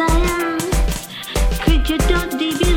I am. Creature don't deviate.